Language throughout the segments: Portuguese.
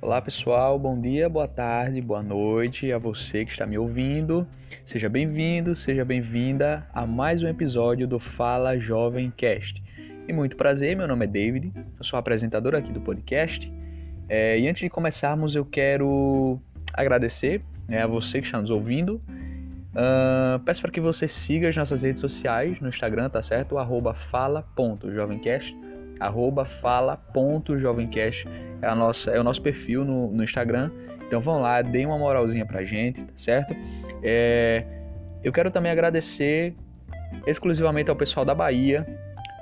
Olá pessoal, bom dia, boa tarde, boa noite a você que está me ouvindo. Seja bem-vindo, seja bem-vinda a mais um episódio do Fala Jovem Cast. E muito prazer, meu nome é David, eu sou apresentador aqui do podcast. É, e antes de começarmos, eu quero agradecer né, a você que está nos ouvindo. Uh, peço para que você siga as nossas redes sociais no Instagram, tá certo? Arroba fala.jovemcast arroba fala.jovemcast é, a nossa, é o nosso perfil no, no Instagram. Então vão lá, deem uma moralzinha pra gente, tá certo? É, eu quero também agradecer exclusivamente ao pessoal da Bahia,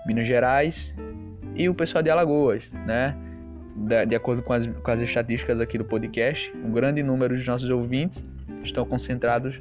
Minas Gerais e o pessoal de Alagoas, né? De, de acordo com as, com as estatísticas aqui do podcast, um grande número de nossos ouvintes estão concentrados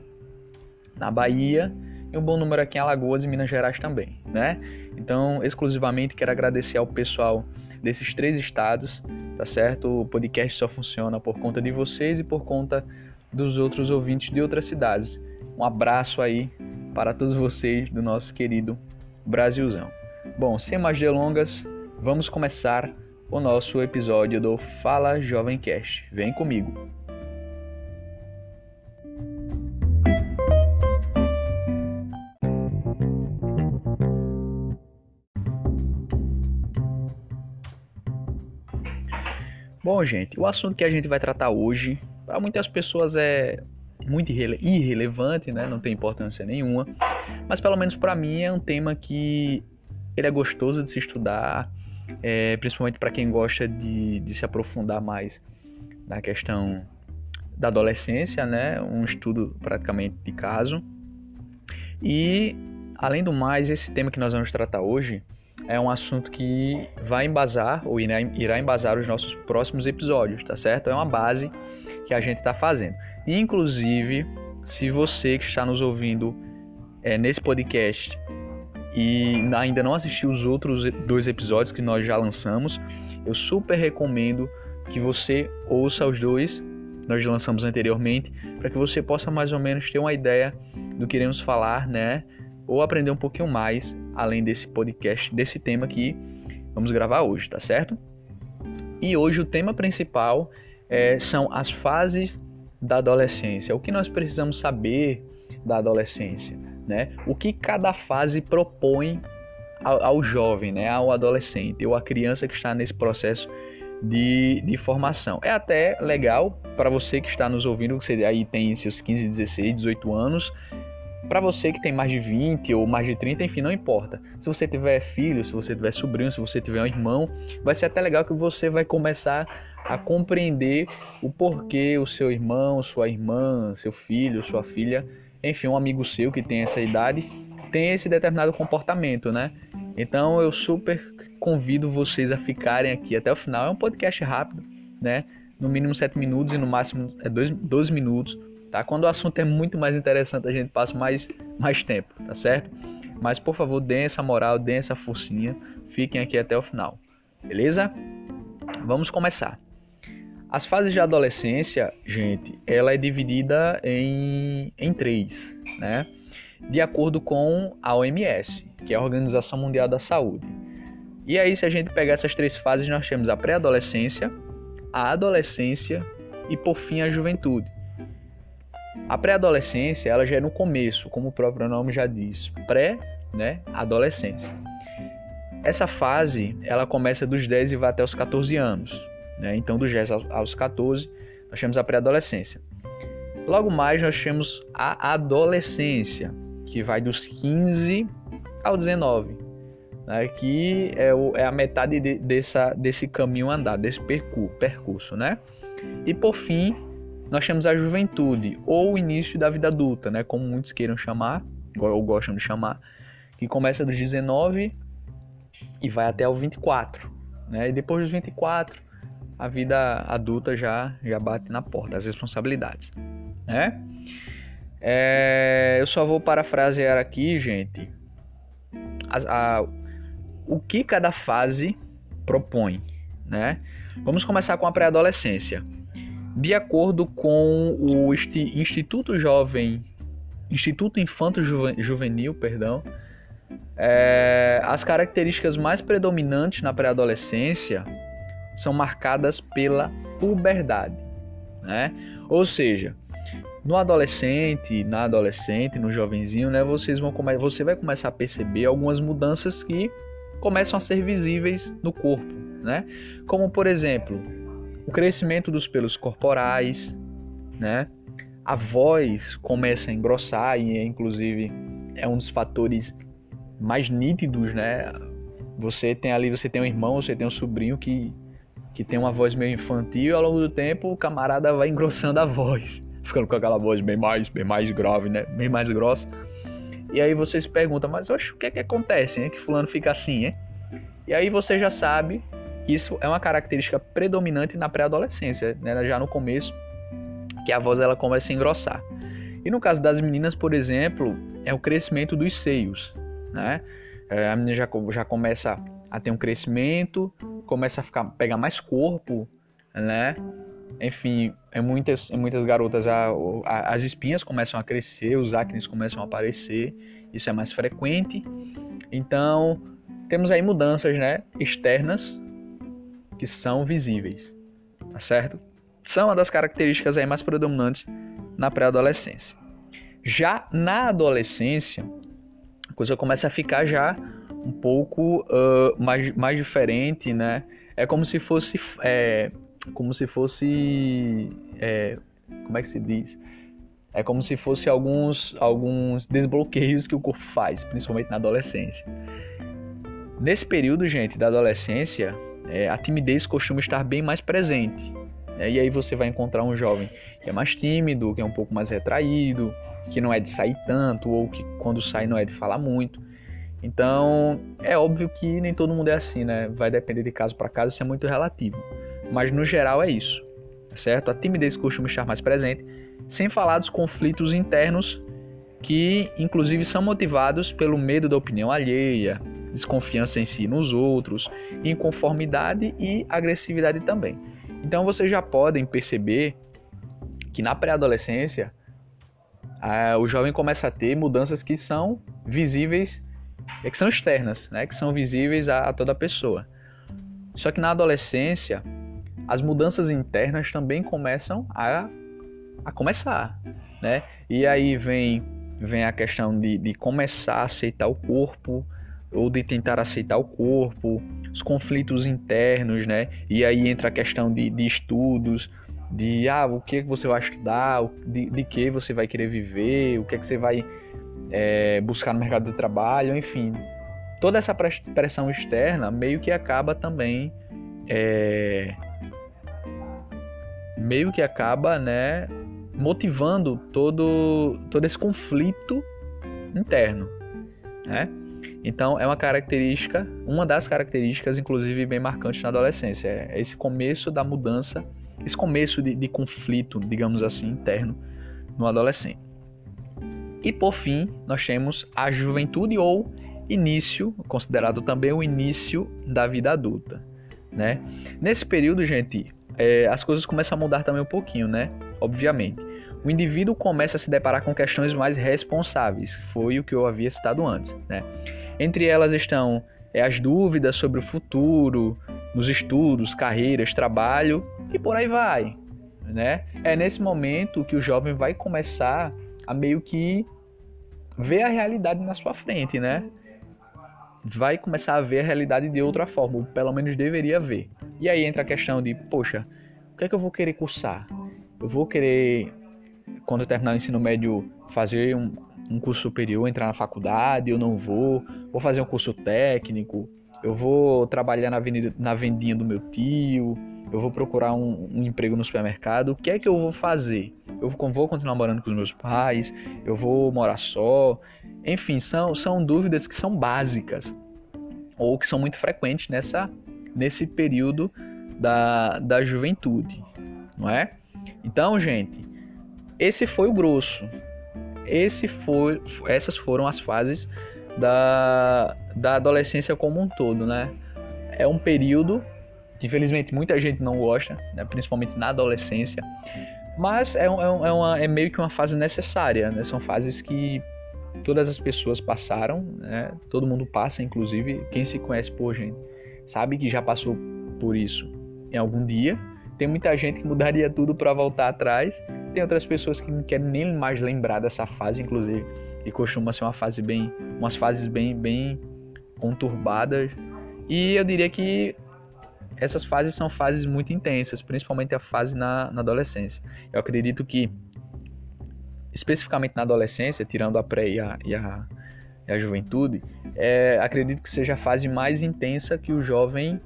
na Bahia e um bom número aqui em Alagoas e Minas Gerais também, né? Então, exclusivamente quero agradecer ao pessoal desses três estados, tá certo? O podcast só funciona por conta de vocês e por conta dos outros ouvintes de outras cidades. Um abraço aí para todos vocês do nosso querido Brasilzão. Bom, sem mais delongas, vamos começar o nosso episódio do Fala Jovem Cast. Vem comigo. Bom, gente, o assunto que a gente vai tratar hoje, para muitas pessoas é muito irrele irrelevante, né? Não tem importância nenhuma, mas pelo menos para mim é um tema que ele é gostoso de se estudar, é, principalmente para quem gosta de, de se aprofundar mais na questão da adolescência, né? Um estudo praticamente de caso. E além do mais, esse tema que nós vamos tratar hoje é um assunto que vai embasar ou irá, embasar os nossos próximos episódios, tá certo? É uma base que a gente está fazendo. Inclusive, se você que está nos ouvindo é, nesse podcast e ainda não assistiu os outros dois episódios que nós já lançamos, eu super recomendo que você ouça os dois nós lançamos anteriormente, para que você possa mais ou menos ter uma ideia do que iremos falar, né? Ou aprender um pouquinho mais além desse podcast, desse tema que vamos gravar hoje, tá certo? E hoje o tema principal é, são as fases da adolescência. O que nós precisamos saber da adolescência, né? O que cada fase propõe ao, ao jovem, né? Ao adolescente ou à criança que está nesse processo de, de formação. É até legal para você que está nos ouvindo, você aí tem seus 15, 16, 18 anos, para você que tem mais de 20 ou mais de 30, enfim, não importa. Se você tiver filho, se você tiver sobrinho, se você tiver um irmão, vai ser até legal que você vai começar a compreender o porquê o seu irmão, sua irmã, seu filho, sua filha, enfim, um amigo seu que tem essa idade, tem esse determinado comportamento, né? Então eu super convido vocês a ficarem aqui até o final. É um podcast rápido, né? No mínimo 7 minutos e no máximo é 12 minutos tá? Quando o assunto é muito mais interessante, a gente passa mais, mais tempo, tá certo? Mas por favor, deem essa moral, deem essa forcinha, fiquem aqui até o final, beleza? Vamos começar. As fases de adolescência, gente, ela é dividida em, em três, né? De acordo com a OMS, que é a Organização Mundial da Saúde. E aí, se a gente pegar essas três fases, nós temos a pré-adolescência, a adolescência e, por fim, a juventude. A pré-adolescência, ela já é no começo, como o próprio nome já diz, pré, né, adolescência. Essa fase, ela começa dos 10 e vai até os 14 anos, né? Então, dos 10 aos 14, nós temos a pré-adolescência. Logo mais, nós temos a adolescência, que vai dos 15 ao 19, né? que é, o, é a metade de, dessa, desse caminho andado, desse percurso, percurso, né? E por fim, nós temos a juventude, ou o início da vida adulta, né, como muitos queiram chamar, ou gostam de chamar, que começa dos 19 e vai até o 24. Né? E depois dos 24, a vida adulta já, já bate na porta, as responsabilidades. Né? É, eu só vou parafrasear aqui, gente, a, a, o que cada fase propõe. Né? Vamos começar com a pré-adolescência. De acordo com o Instituto Jovem, Instituto Infanto Juvenil, perdão, é, as características mais predominantes na pré-adolescência são marcadas pela puberdade, né? Ou seja, no adolescente, na adolescente, no jovenzinho, né, vocês vão come você vai começar a perceber algumas mudanças que começam a ser visíveis no corpo, né? Como por exemplo, o crescimento dos pelos corporais, né? A voz começa a engrossar e inclusive é um dos fatores mais nítidos, né? Você tem ali, você tem um irmão, você tem um sobrinho que que tem uma voz meio infantil ao longo do tempo o camarada vai engrossando a voz, ficando com aquela voz bem mais, bem mais grave, né? Bem mais grossa. E aí você se pergunta, mas oxe, o que é que acontece, hein? Que fulano fica assim, hein? E aí você já sabe isso é uma característica predominante na pré-adolescência, né? Já no começo, que a voz ela começa a engrossar. E no caso das meninas, por exemplo, é o crescimento dos seios, né? É, a menina já, já começa a ter um crescimento, começa a ficar, pegar mais corpo, né? Enfim, em muitas, em muitas garotas a, a, as espinhas começam a crescer, os acnes começam a aparecer, isso é mais frequente. Então, temos aí mudanças né, externas que são visíveis, tá certo? São uma das características aí mais predominantes na pré-adolescência. Já na adolescência, a coisa começa a ficar já um pouco uh, mais, mais diferente, né? É como se fosse, é, como se fosse, é, como é que se diz? É como se fosse alguns, alguns desbloqueios que o corpo faz, principalmente na adolescência. Nesse período, gente, da adolescência, é, a timidez costuma estar bem mais presente. Né? E aí você vai encontrar um jovem que é mais tímido, que é um pouco mais retraído, que não é de sair tanto, ou que quando sai não é de falar muito. Então, é óbvio que nem todo mundo é assim, né? Vai depender de caso para caso, isso é muito relativo. Mas no geral é isso, certo? A timidez costuma estar mais presente, sem falar dos conflitos internos que, inclusive, são motivados pelo medo da opinião alheia, desconfiança em si e nos outros, inconformidade e agressividade também. Então, vocês já podem perceber que na pré-adolescência o jovem começa a ter mudanças que são visíveis é que são externas, né, que são visíveis a, a toda pessoa. Só que na adolescência, as mudanças internas também começam a, a começar, né? E aí vem, vem a questão de, de começar a aceitar o corpo, ou de tentar aceitar o corpo, os conflitos internos, né? E aí entra a questão de, de estudos, de ah, o que você vai estudar, de, de que você vai querer viver, o que, é que você vai é, buscar no mercado de trabalho, enfim. Toda essa pressão externa meio que acaba também. É, meio que acaba, né, motivando todo, todo esse conflito interno, né? Então é uma característica, uma das características, inclusive bem marcantes na adolescência, é esse começo da mudança, esse começo de, de conflito, digamos assim, interno no adolescente. E por fim, nós temos a juventude ou início, considerado também o início da vida adulta, né? Nesse período, gente, é, as coisas começam a mudar também um pouquinho, né? Obviamente. O indivíduo começa a se deparar com questões mais responsáveis, foi o que eu havia citado antes, né? Entre elas estão é, as dúvidas sobre o futuro, nos estudos, carreiras, trabalho e por aí vai, né? É nesse momento que o jovem vai começar a meio que ver a realidade na sua frente, né? Vai começar a ver a realidade de outra forma, ou pelo menos deveria ver. E aí entra a questão de, poxa, o que é que eu vou querer cursar? Eu vou querer, quando terminar o ensino médio, fazer um, um curso superior, entrar na faculdade, eu não vou, vou fazer um curso técnico, eu vou trabalhar na, avenida, na vendinha do meu tio, eu vou procurar um, um, emprego no supermercado, o que é que eu vou fazer? Eu vou continuar morando com os meus pais, eu vou morar só, enfim, são, são dúvidas que são básicas ou que são muito frequentes nessa, nesse período da, da juventude, não é? Então, gente, esse foi o grosso. Esse foi, essas foram as fases da, da adolescência como um todo, né? É um período que infelizmente muita gente não gosta, né? principalmente na adolescência, mas é, é, é, uma, é meio que uma fase necessária, né? São fases que todas as pessoas passaram, né? Todo mundo passa, inclusive quem se conhece por gente sabe que já passou por isso em algum dia. Tem muita gente que mudaria tudo para voltar atrás. Tem outras pessoas que não querem nem mais lembrar dessa fase, inclusive, e costuma ser uma fase bem, umas fases bem, bem conturbadas. E eu diria que essas fases são fases muito intensas, principalmente a fase na, na adolescência. Eu acredito que, especificamente na adolescência, tirando a pré e a, e a, e a juventude, é, acredito que seja a fase mais intensa que o jovem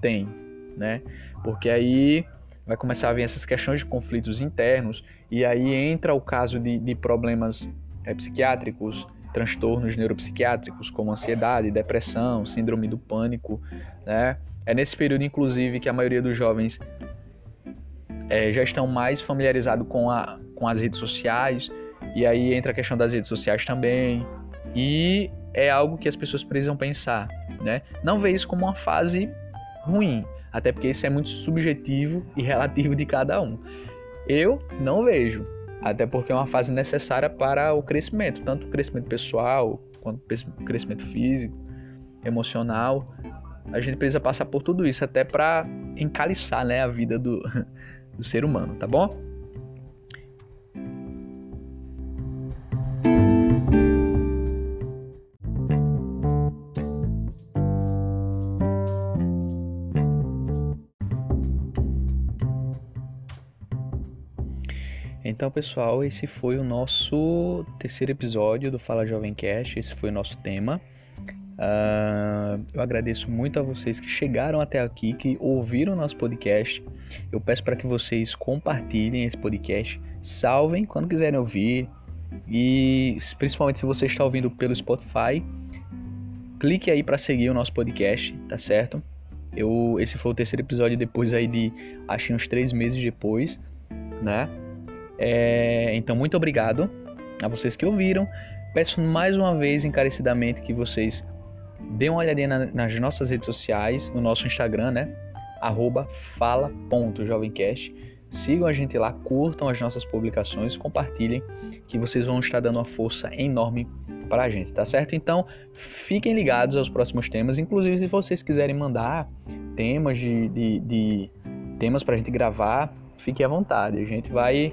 tem, né? Porque aí vai começar a vir essas questões de conflitos internos e aí entra o caso de, de problemas é, psiquiátricos, transtornos neuropsiquiátricos como ansiedade, depressão, síndrome do pânico, né? É nesse período, inclusive, que a maioria dos jovens é, já estão mais familiarizados com, a, com as redes sociais, e aí entra a questão das redes sociais também, e é algo que as pessoas precisam pensar, né? Não ver isso como uma fase ruim, até porque isso é muito subjetivo e relativo de cada um. Eu não vejo, até porque é uma fase necessária para o crescimento, tanto o crescimento pessoal quanto o crescimento físico, emocional. A gente precisa passar por tudo isso até para encaliçar né, a vida do, do ser humano, tá bom? Então, pessoal, esse foi o nosso terceiro episódio do Fala Jovem Cast. Esse foi o nosso tema. Uh, eu agradeço muito a vocês que chegaram até aqui, que ouviram nosso podcast. Eu peço para que vocês compartilhem esse podcast, salvem quando quiserem ouvir. E principalmente se você está ouvindo pelo Spotify, clique aí para seguir o nosso podcast, tá certo? Eu, esse foi o terceiro episódio depois aí de acho uns três meses depois, né? É, então, muito obrigado a vocês que ouviram. Peço mais uma vez encarecidamente que vocês deem uma olhadinha na, nas nossas redes sociais, no nosso Instagram, né? fala.jovemcast. Sigam a gente lá, curtam as nossas publicações, compartilhem, que vocês vão estar dando uma força enorme para a gente, tá certo? Então, fiquem ligados aos próximos temas. Inclusive, se vocês quiserem mandar temas de, de, de temas para a gente gravar, fiquem à vontade. A gente vai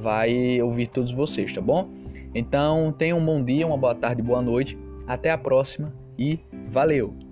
vai ouvir todos vocês, tá bom? Então, tenham um bom dia, uma boa tarde, boa noite. Até a próxima e valeu!